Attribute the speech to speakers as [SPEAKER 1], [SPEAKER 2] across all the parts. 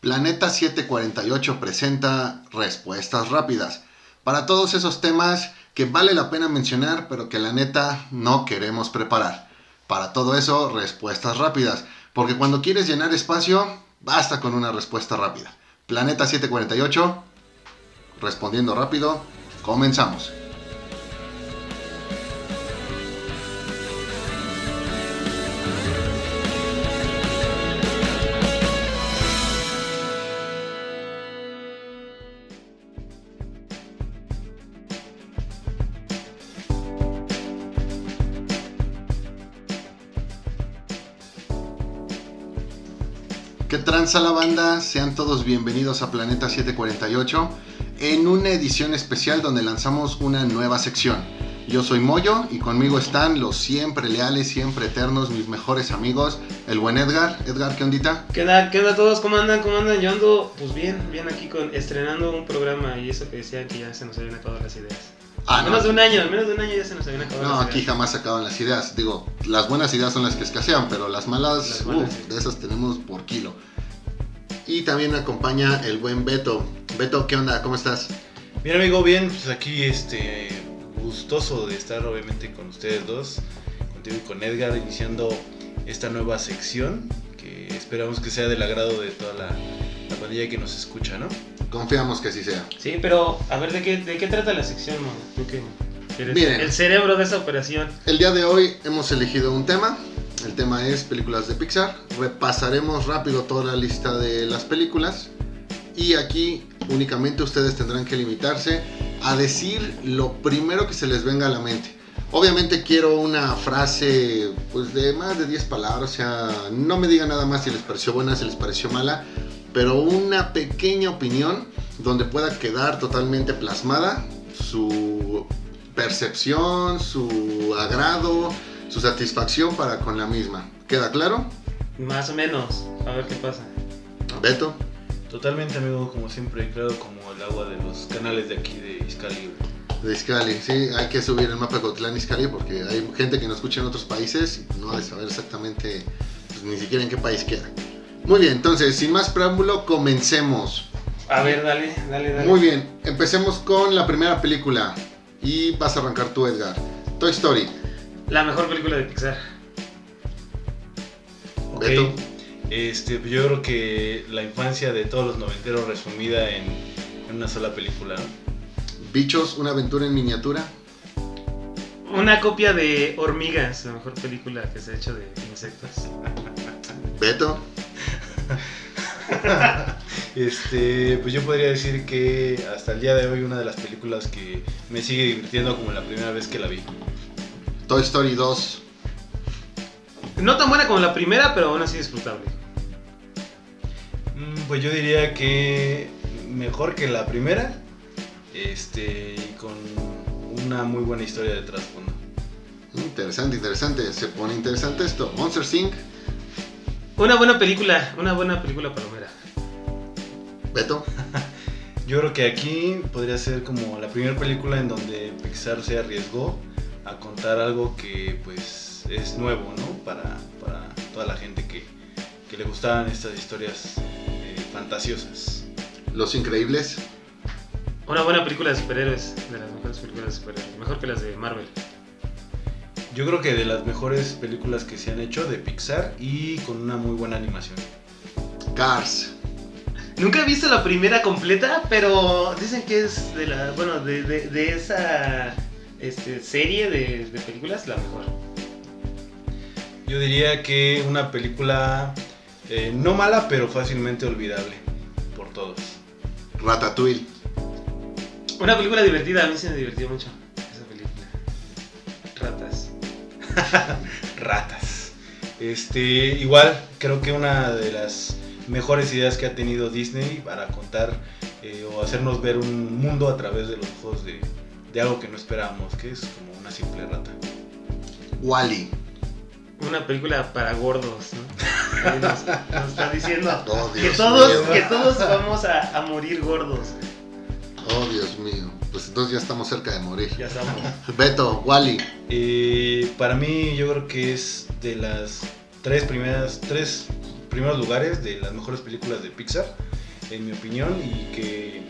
[SPEAKER 1] Planeta 748 presenta Respuestas Rápidas. Para todos esos temas que vale la pena mencionar, pero que la neta no queremos preparar. Para todo eso, respuestas rápidas. Porque cuando quieres llenar espacio, basta con una respuesta rápida. Planeta 748, respondiendo rápido, comenzamos. Tranza la banda? Sean todos bienvenidos a Planeta 748 en una edición especial donde lanzamos una nueva sección. Yo soy Moyo y conmigo están los siempre leales, siempre eternos, mis mejores amigos, el buen Edgar. Edgar, ¿qué ondita?
[SPEAKER 2] ¿Qué onda, ¿Qué onda todos? ¿Cómo andan? ¿Cómo andan? Yo ando, pues bien, bien aquí con, estrenando un programa y eso que decían que ya se nos habían acabado las ideas.
[SPEAKER 1] Ah,
[SPEAKER 2] menos de un año, menos de un año ya se nos habían acabado
[SPEAKER 1] No,
[SPEAKER 2] las
[SPEAKER 1] aquí
[SPEAKER 2] ideas.
[SPEAKER 1] jamás se acaban las ideas. Digo, las buenas ideas son las que escasean, pero las malas,
[SPEAKER 2] Las malas,
[SPEAKER 1] uf,
[SPEAKER 2] sí.
[SPEAKER 1] de esas tenemos por kilo. Y también me acompaña el buen Beto. Beto, ¿qué onda? ¿Cómo estás?
[SPEAKER 3] Bien amigo, bien, pues aquí este gustoso de estar obviamente con ustedes dos, contigo y con Edgar, iniciando esta nueva sección que esperamos que sea del agrado de toda la, la pandilla que nos escucha, ¿no?
[SPEAKER 1] Confiamos que así sea.
[SPEAKER 2] Sí, pero a ver, ¿de qué, de qué trata la sección, Mo? Tú eres
[SPEAKER 1] Miren.
[SPEAKER 2] el cerebro de esa operación.
[SPEAKER 1] El día de hoy hemos elegido un tema. El tema es películas de Pixar. Repasaremos rápido toda la lista de las películas. Y aquí únicamente ustedes tendrán que limitarse a decir lo primero que se les venga a la mente. Obviamente quiero una frase pues de más de 10 palabras, o sea, no me digan nada más si les pareció buena, si les pareció mala, pero una pequeña opinión donde pueda quedar totalmente plasmada su percepción, su agrado, su satisfacción para con la misma. ¿Queda claro?
[SPEAKER 2] Más o menos. A ver qué pasa.
[SPEAKER 1] Beto.
[SPEAKER 3] Totalmente amigo, como siempre, claro, como el agua de los canales de aquí de Iscali.
[SPEAKER 1] De Iscali, sí, hay que subir el mapa de Cotlán Iscali porque hay gente que nos escucha en otros países y no ha de saber exactamente pues, ni siquiera en qué país queda. Muy bien, entonces, sin más preámbulo, comencemos.
[SPEAKER 2] A ver, dale, dale, dale.
[SPEAKER 1] Muy bien, empecemos con la primera película y vas a arrancar tú, Edgar. Toy Story.
[SPEAKER 2] La mejor película de Pixar.
[SPEAKER 3] Ok,
[SPEAKER 1] Beto.
[SPEAKER 3] este, pues yo creo que la infancia de todos los noventeros resumida en, en una sola película, ¿no?
[SPEAKER 1] Bichos, una aventura en miniatura.
[SPEAKER 2] Una copia de Hormigas, la mejor película que se ha hecho de insectos.
[SPEAKER 1] Beto.
[SPEAKER 3] Este, pues yo podría decir que hasta el día de hoy una de las películas que me sigue divirtiendo como la primera vez que la vi.
[SPEAKER 1] Toy Story 2.
[SPEAKER 2] No tan buena como la primera, pero aún así disfrutable.
[SPEAKER 3] Mm, Pues yo diría que mejor que la primera, este, y con una muy buena historia de trasfondo.
[SPEAKER 1] Interesante, interesante. Se pone interesante esto. Monster Inc.
[SPEAKER 2] Una buena película, una buena película palomera.
[SPEAKER 1] Beto.
[SPEAKER 3] Yo creo que aquí podría ser como la primera película en donde Pixar se arriesgó a contar algo que pues es nuevo, ¿no? Para, para toda la gente que, que le gustaban estas historias eh, fantasiosas.
[SPEAKER 1] Los Increíbles.
[SPEAKER 2] Una buena película de superhéroes, de las mejores películas de superhéroes, mejor que las de Marvel.
[SPEAKER 3] Yo creo que de las mejores películas que se han hecho de Pixar y con una muy buena animación.
[SPEAKER 1] Cars.
[SPEAKER 2] Nunca he visto la primera completa, pero dicen que es de la, bueno, de, de- de esa este, serie de, de películas la mejor.
[SPEAKER 3] Yo diría que una película eh, no mala, pero fácilmente olvidable por todos.
[SPEAKER 1] Ratatouille.
[SPEAKER 2] Una película divertida, a mí se me divirtió mucho esa película. Ratas.
[SPEAKER 3] Ratas. Este, igual, creo que una de las mejores ideas que ha tenido Disney para contar eh, o hacernos ver un mundo a través de los ojos de, de algo que no esperábamos, que es como una simple rata.
[SPEAKER 1] Wally.
[SPEAKER 2] Una película para gordos, ¿no? Ahí Nos, nos está diciendo
[SPEAKER 1] Oh,
[SPEAKER 2] que todos,
[SPEAKER 1] mío.
[SPEAKER 2] que todos vamos a, a morir gordos.
[SPEAKER 1] Oh, Dios mío. Pues entonces ya estamos cerca de morir.
[SPEAKER 2] Ya estamos.
[SPEAKER 1] Beto, Wally.
[SPEAKER 3] Eh, para mí yo creo que es de las tres primeras, tres primeros lugares de las mejores películas de Pixar. en mi opinión, y que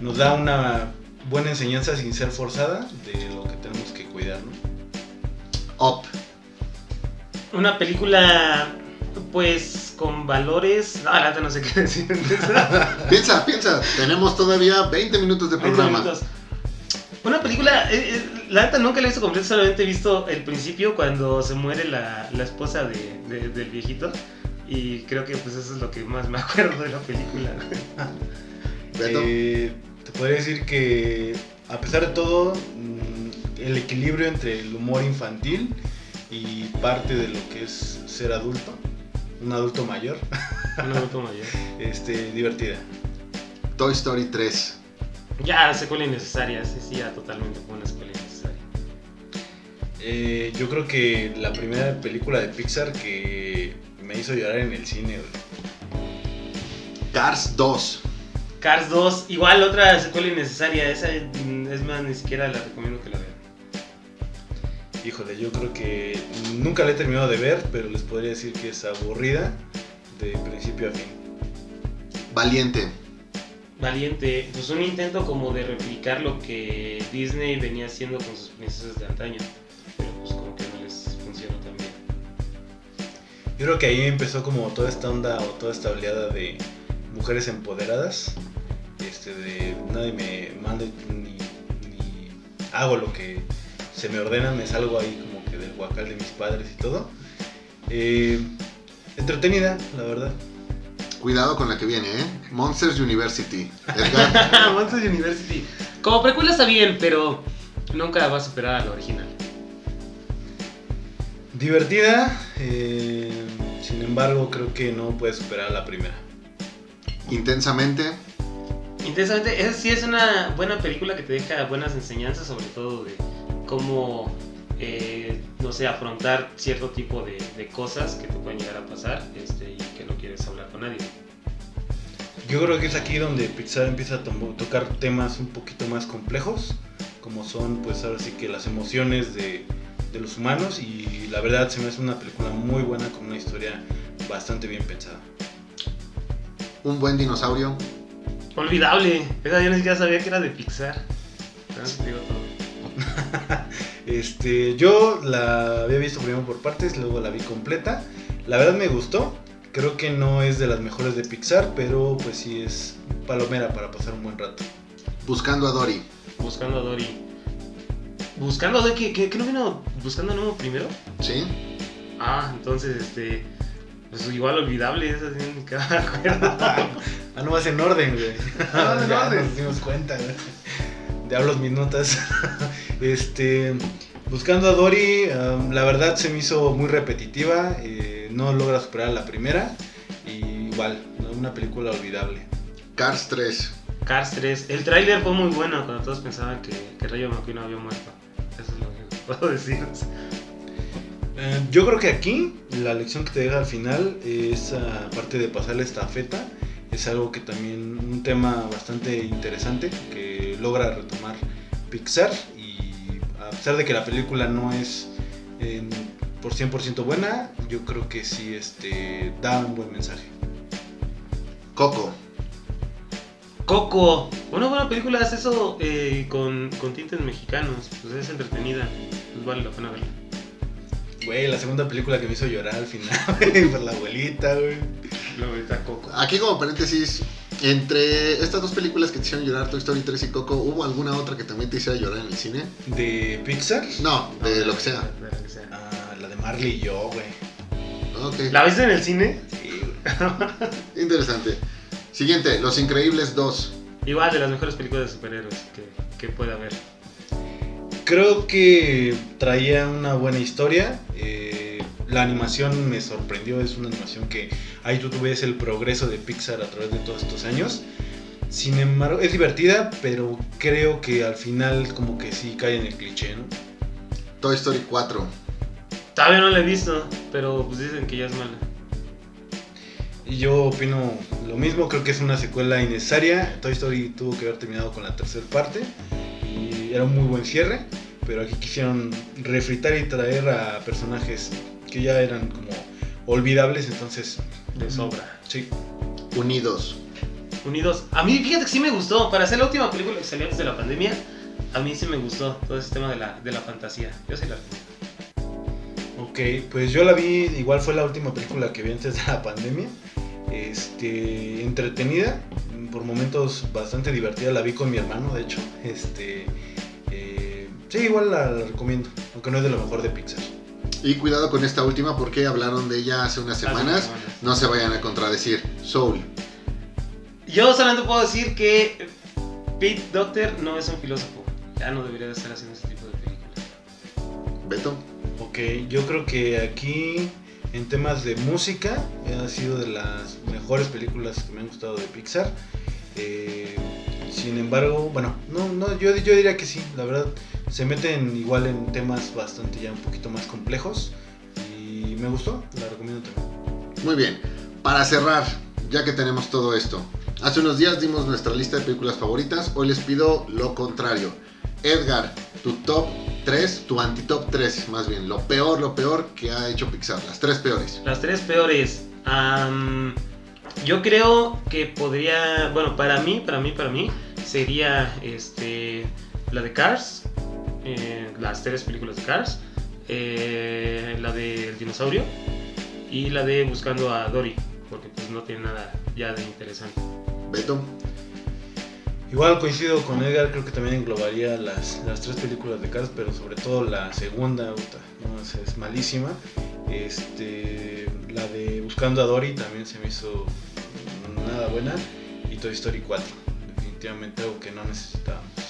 [SPEAKER 3] nos da una buena enseñanza sin ser forzada de lo que tenemos que cuidar, ¿no?
[SPEAKER 1] Up.
[SPEAKER 2] Una película, pues, con valores. No, la no sé qué decir.
[SPEAKER 1] Piensa, piensa. Tenemos todavía 20 minutos de
[SPEAKER 2] 20
[SPEAKER 1] programa.
[SPEAKER 2] minutos. Una película, eh, eh, la neta nunca la he visto completa, solamente he visto el principio cuando se muere la, la esposa de, de- del viejito. Y creo que pues eso es lo que más me acuerdo de la película.
[SPEAKER 3] Eh, te podría decir que a pesar de todo, mm, el equilibrio entre el humor infantil y parte de lo que es ser adulto, un adulto mayor,
[SPEAKER 2] Un adulto mayor.
[SPEAKER 3] este, divertida.
[SPEAKER 1] Toy Story 3.
[SPEAKER 2] Ya, secuela innecesaria, sí, sí, ya totalmente fue una secuela innecesaria.
[SPEAKER 3] Eh, yo creo que la primera película de Pixar que me hizo llorar en el cine, güey.
[SPEAKER 1] Cars 2.
[SPEAKER 2] Cars 2, igual otra secuela innecesaria, esa es más, ni siquiera la recomiendo que la vean.
[SPEAKER 3] Híjole, yo creo que nunca la he terminado de ver, pero les podría decir que es aburrida de principio a fin.
[SPEAKER 1] Valiente.
[SPEAKER 2] Valiente, pues un intento como de replicar lo que Disney venía haciendo con sus princesas de antaño, pero pues como que no les funcionó tan bien.
[SPEAKER 3] Yo creo que ahí empezó como toda esta onda o toda esta oleada de mujeres empoderadas. Este de nadie me manda ni, ni hago lo que se me ordena, me salgo ahí como que del huacal de mis padres y todo. Eh, entretenida, la verdad.
[SPEAKER 1] Cuidado con la que viene, ¿eh? Monsters University.
[SPEAKER 2] Monsters University. Como precuela está bien, pero nunca va a superar a la original.
[SPEAKER 3] Divertida, eh, sin embargo creo que no puede superar a la primera.
[SPEAKER 1] Intensamente.
[SPEAKER 2] Intensamente, esa sí es una buena película que te deja buenas enseñanzas, sobre todo de cómo, eh, no sé, afrontar cierto tipo de, de cosas que te pueden llegar a pasar este, y que no quieres hablar con nadie.
[SPEAKER 3] Yo creo que es aquí donde Pixar empieza a tomo- tocar temas un poquito más complejos, como son pues ahora sí que las emociones de, de los humanos y la verdad se me hace una película muy buena con una historia bastante bien pensada.
[SPEAKER 1] Un buen dinosaurio.
[SPEAKER 2] Olvidable, esa yo ni siquiera sabía que era de Pixar. Entonces, te digo todo.
[SPEAKER 3] Este, yo la había visto primero por partes, luego la vi completa. La verdad me gustó. Creo que no es de las mejores de Pixar, pero pues sí es palomera para pasar un buen rato.
[SPEAKER 1] Buscando a Dory.
[SPEAKER 2] Buscando a Dory. Buscando a Dory, ¿qué, qué, qué no vino buscando a Nemo primero?
[SPEAKER 1] ¿Sí?
[SPEAKER 2] Ah, entonces, este. Pues igual olvidable, esa sí, me acuerdo.
[SPEAKER 3] Ah, no vas en orden, güey.
[SPEAKER 2] Ah, en
[SPEAKER 3] ya
[SPEAKER 2] orden.
[SPEAKER 3] nos dimos cuenta, güey. Diablos minutos. este. Buscando a Dory, um, la verdad se me hizo muy repetitiva. eh, no logra superar a la primera. Y igual, una película olvidable.
[SPEAKER 1] Cars 3.
[SPEAKER 2] Cars 3. El tráiler fue muy bueno cuando todos pensaban que, que Rayo McQueen había muerto. Eso es lo que puedo decir.
[SPEAKER 3] Eh, yo creo que aquí la lección que te deja al final es aparte de pasar la estafeta, es algo que también un tema bastante interesante que logra retomar Pixar y a pesar de que la película no es eh, por 100% buena, yo creo que sí este, da un buen mensaje.
[SPEAKER 1] Coco.
[SPEAKER 2] Coco. Una buena película es eso eh, con, con tintes mexicanos. Pues es entretenida. Pues vale la pena verla.
[SPEAKER 3] Güey, la segunda película que me hizo llorar al final, güey, por la abuelita, güey.
[SPEAKER 2] Coco.
[SPEAKER 1] Aquí como paréntesis, entre estas dos películas que te hicieron llorar, Toy Story 3 y Coco, ¿hubo alguna otra que también te hiciera llorar en el cine?
[SPEAKER 3] ¿De Pixar?
[SPEAKER 1] No, de
[SPEAKER 2] No,
[SPEAKER 1] lo que sea.
[SPEAKER 2] de lo que sea.
[SPEAKER 3] Ah, la de Marley y yo, güey.
[SPEAKER 1] Ok,
[SPEAKER 2] ¿La viste en el cine?
[SPEAKER 3] Sí, güey.
[SPEAKER 1] interesante. Siguiente, Los Increíbles 2.
[SPEAKER 2] Igual de las mejores películas de superhéroes que, que puede haber.
[SPEAKER 3] Creo que traía una buena historia. eh, la animación me sorprendió. Es una animación que ahí tú ves el progreso de Pixar a través de todos estos años. Sin embargo, es divertida, pero creo que al final como que sí cae en el cliché, ¿no?
[SPEAKER 1] Toy Story 4.
[SPEAKER 2] Todavía no la he visto, pero pues dicen que ya es mala.
[SPEAKER 3] Y yo opino lo mismo, creo que es una secuela innecesaria. Toy Story tuvo que haber terminado con la tercera parte y era un muy buen cierre, pero aquí quisieron refritar y traer a personajes que ya eran como olvidables, entonces
[SPEAKER 2] De sobra.
[SPEAKER 3] sí.
[SPEAKER 1] Unidos.
[SPEAKER 2] unidos. A mí, fíjate que sí me gustó. Para hacer la última película que salió antes de la pandemia, a mí sí me gustó todo ese tema de la, de la fantasía. Yo sí la.
[SPEAKER 3] Ok, pues yo la vi, igual fue la última película que vi antes de la pandemia. Este, entretenida, por momentos bastante divertida, la vi con mi hermano, de hecho. Este, eh, sí, igual la, la recomiendo, aunque no es de lo mejor de Pixar.
[SPEAKER 1] Y cuidado con esta última porque hablaron de ella hace unas semanas. No se vayan a contradecir. Soul.
[SPEAKER 2] Yo solamente puedo decir que Pete Doctor no es un filósofo. Ya no debería de estar haciendo ese tipo de películas.
[SPEAKER 1] Beto.
[SPEAKER 3] Ok, yo creo que aquí en temas de música ha sido de las mejores películas que me han gustado de Pixar. Eh, sin embargo, bueno, no, no, yo, yo diría que sí, la verdad se meten igual en temas bastante ya un poquito más complejos y me gustó, la recomiendo también.
[SPEAKER 1] Muy bien. Para cerrar, ya que tenemos todo esto. Hace unos días dimos nuestra lista de películas favoritas. Hoy les pido lo contrario. Edgar, tu top 3, tu anti-top 3, más bien. Lo peor, lo peor que ha hecho Pixar. Las tres peores.
[SPEAKER 2] Las tres peores. yo creo que podría, bueno, para mí, para mí, para mí, sería este, la de Cars, eh, las tres películas de Cars, eh, la del dinosaurio y la de Buscando a Dory, porque pues no tiene nada ya de interesante.
[SPEAKER 1] Beto.
[SPEAKER 3] Igual coincido con Edgar, creo que también englobaría las, las tres películas de Cars, pero sobre todo la segunda, puta, no, es, es malísima. Este, la de Buscando a Dory también se me hizo nada buena. Y Toy Story 4, definitivamente algo que no necesitábamos.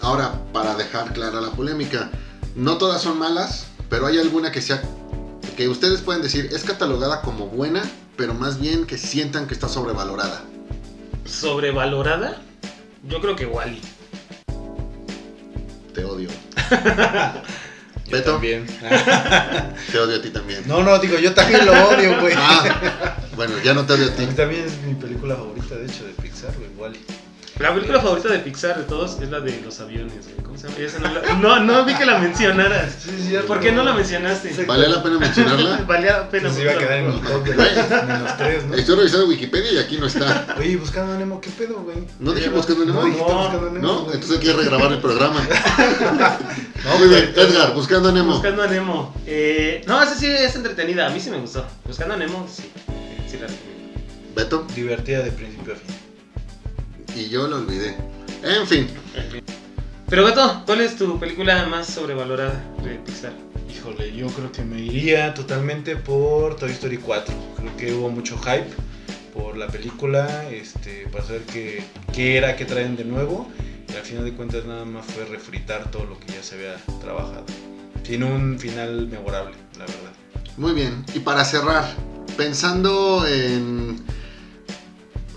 [SPEAKER 1] Ahora, para dejar clara la polémica. No todas son malas, pero hay alguna que sea que ustedes pueden decir es catalogada como buena, pero más bien que sientan que está sobrevalorada.
[SPEAKER 2] Sobrevalorada, yo creo que Wally.
[SPEAKER 1] Te odio.
[SPEAKER 3] Yo
[SPEAKER 1] Beto.
[SPEAKER 3] también.
[SPEAKER 1] Te odio a ti también.
[SPEAKER 3] No, no, digo, yo también lo odio, güey.
[SPEAKER 1] Ah, bueno, ya no te odio a
[SPEAKER 3] A
[SPEAKER 1] ti.
[SPEAKER 3] mí también es mi película favorita, de hecho, de Pixar, güey, Wally.
[SPEAKER 2] La película favorita de Pixar de todos es la de los aviones, güey. ¿Cómo se llama? Esa no, la- no, no vi que la mencionaras.
[SPEAKER 3] Sí, sí, cierto.
[SPEAKER 2] ¿Por qué no la mencionaste?
[SPEAKER 1] ¿Valía la pena mencionarla?
[SPEAKER 2] Valía la pena.
[SPEAKER 3] Se iba a quedar en los top de los, de los tres, ¿no?
[SPEAKER 1] Estoy revisando Wikipedia y aquí no está.
[SPEAKER 3] Oye, buscando a Nemo, ¿qué pedo, güey?
[SPEAKER 1] ¿No dije buscando a Nemo?
[SPEAKER 3] No, dijiste
[SPEAKER 2] No,
[SPEAKER 3] buscando a Nemo.
[SPEAKER 1] ¿No?
[SPEAKER 3] güey.
[SPEAKER 1] Entonces hay que regrabar el programa.
[SPEAKER 3] No,
[SPEAKER 1] Muy bien, Edgar, buscando a Nemo.
[SPEAKER 2] Buscando a Nemo. Eh, no, esa sí es entretenida. A mí sí me gustó. Buscando a Nemo, sí. Sí la recomiendo.
[SPEAKER 1] Beto.
[SPEAKER 3] Divertida de principio a fin.
[SPEAKER 1] Y yo lo olvidé. En fin,
[SPEAKER 2] Pero Beto, ¿cuál es tu película más sobrevalorada de Pixar?
[SPEAKER 3] Híjole, yo creo que me iría totalmente por Toy Story 4. Creo que hubo mucho hype por la película, este, para saber qué, qué era, qué traen de nuevo. Y al final de cuentas nada más fue refritar todo lo que ya se había trabajado. Tiene un final memorable, la verdad.
[SPEAKER 1] muy bien. Y para cerrar, pensando en,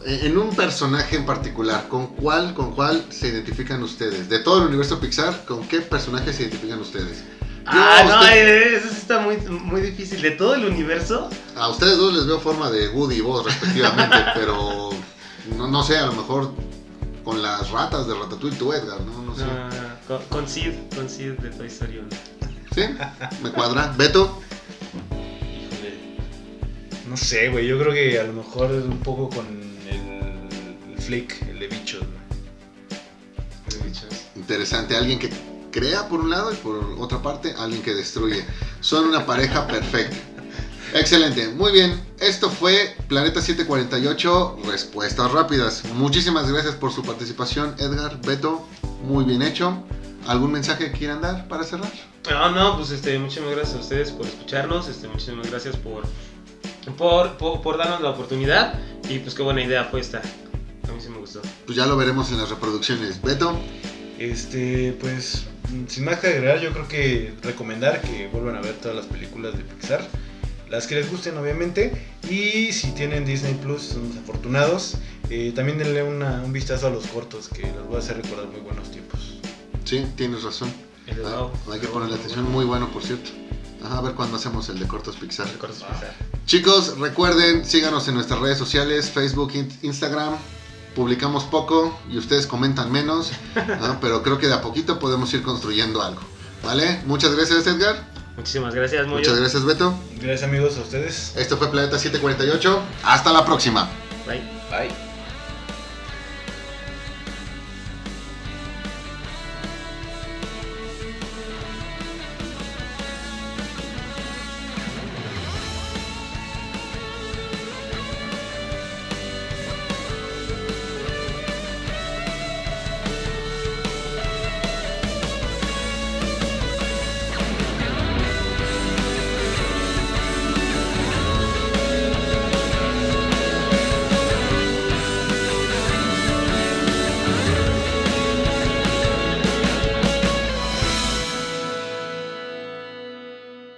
[SPEAKER 1] en un personaje en particular, ¿con cuál, ¿con cuál se identifican ustedes? De todo el universo Pixar, ¿con qué personaje se identifican ustedes?
[SPEAKER 2] Ah, no,
[SPEAKER 1] usted-
[SPEAKER 2] eh, eso sí está muy, muy difícil. De todo el universo,
[SPEAKER 1] A ustedes dos les veo forma de Woody y vos respectivamente, pero no, no sé, a lo mejor con las ratas de Ratatouille tú Edgar, ¿no? No sé.
[SPEAKER 2] no, con, con Sid, con Sid de Toy Story 1.
[SPEAKER 1] ¿Sí? ¿Me cuadra? ¿Beto?
[SPEAKER 3] Híjole. No sé, güey, yo creo que a lo mejor un poco con el, flick, el de bichos, güey.
[SPEAKER 1] Interesante, alguien que crea por un lado y por otra parte alguien que destruye. Son una pareja perfecta. Excelente, muy bien. Esto fue Planeta 748, respuestas rápidas. Muchísimas gracias por su participación, Edgar, Beto. Muy bien hecho. ¿Algún mensaje que quieran dar para cerrar?
[SPEAKER 2] No, no, pues este, muchísimas gracias a ustedes por escucharnos, este, muchísimas gracias por, por, por, por darnos la oportunidad y pues qué buena idea fue esta. Me gustó.
[SPEAKER 1] Pues ya lo veremos en las reproducciones. Beto,
[SPEAKER 3] Este, pues, sin más que agregar, yo creo que recomendar que vuelvan a ver todas las películas de Pixar. Las que les gusten, obviamente. Y si tienen Disney Plus, son los afortunados. eh, también denle una- un vistazo a los cortos, que los voy a hacer recordar muy buenos tiempos.
[SPEAKER 1] sí, tienes razón.
[SPEAKER 2] El
[SPEAKER 1] Ah, hay que ponerle atención, muy bueno por cierto. Ajá, a ver cuándo hacemos el de cortos Pixar.
[SPEAKER 2] El corto es Pixar.
[SPEAKER 1] Chicos, recuerden, síganos en nuestras redes sociales, Facebook, in- Instagram. Publicamos poco y ustedes comentan menos, ¿no? pero creo que de a poquito podemos ir construyendo algo. ¿Vale? Muchas gracias Edgar,
[SPEAKER 2] Muchísimas gracias, Moyo.
[SPEAKER 1] muchas gracias Beto.
[SPEAKER 3] Gracias amigos a ustedes.
[SPEAKER 1] Esto fue Planeta 748. Hasta la próxima.
[SPEAKER 2] Bye.
[SPEAKER 3] Bye.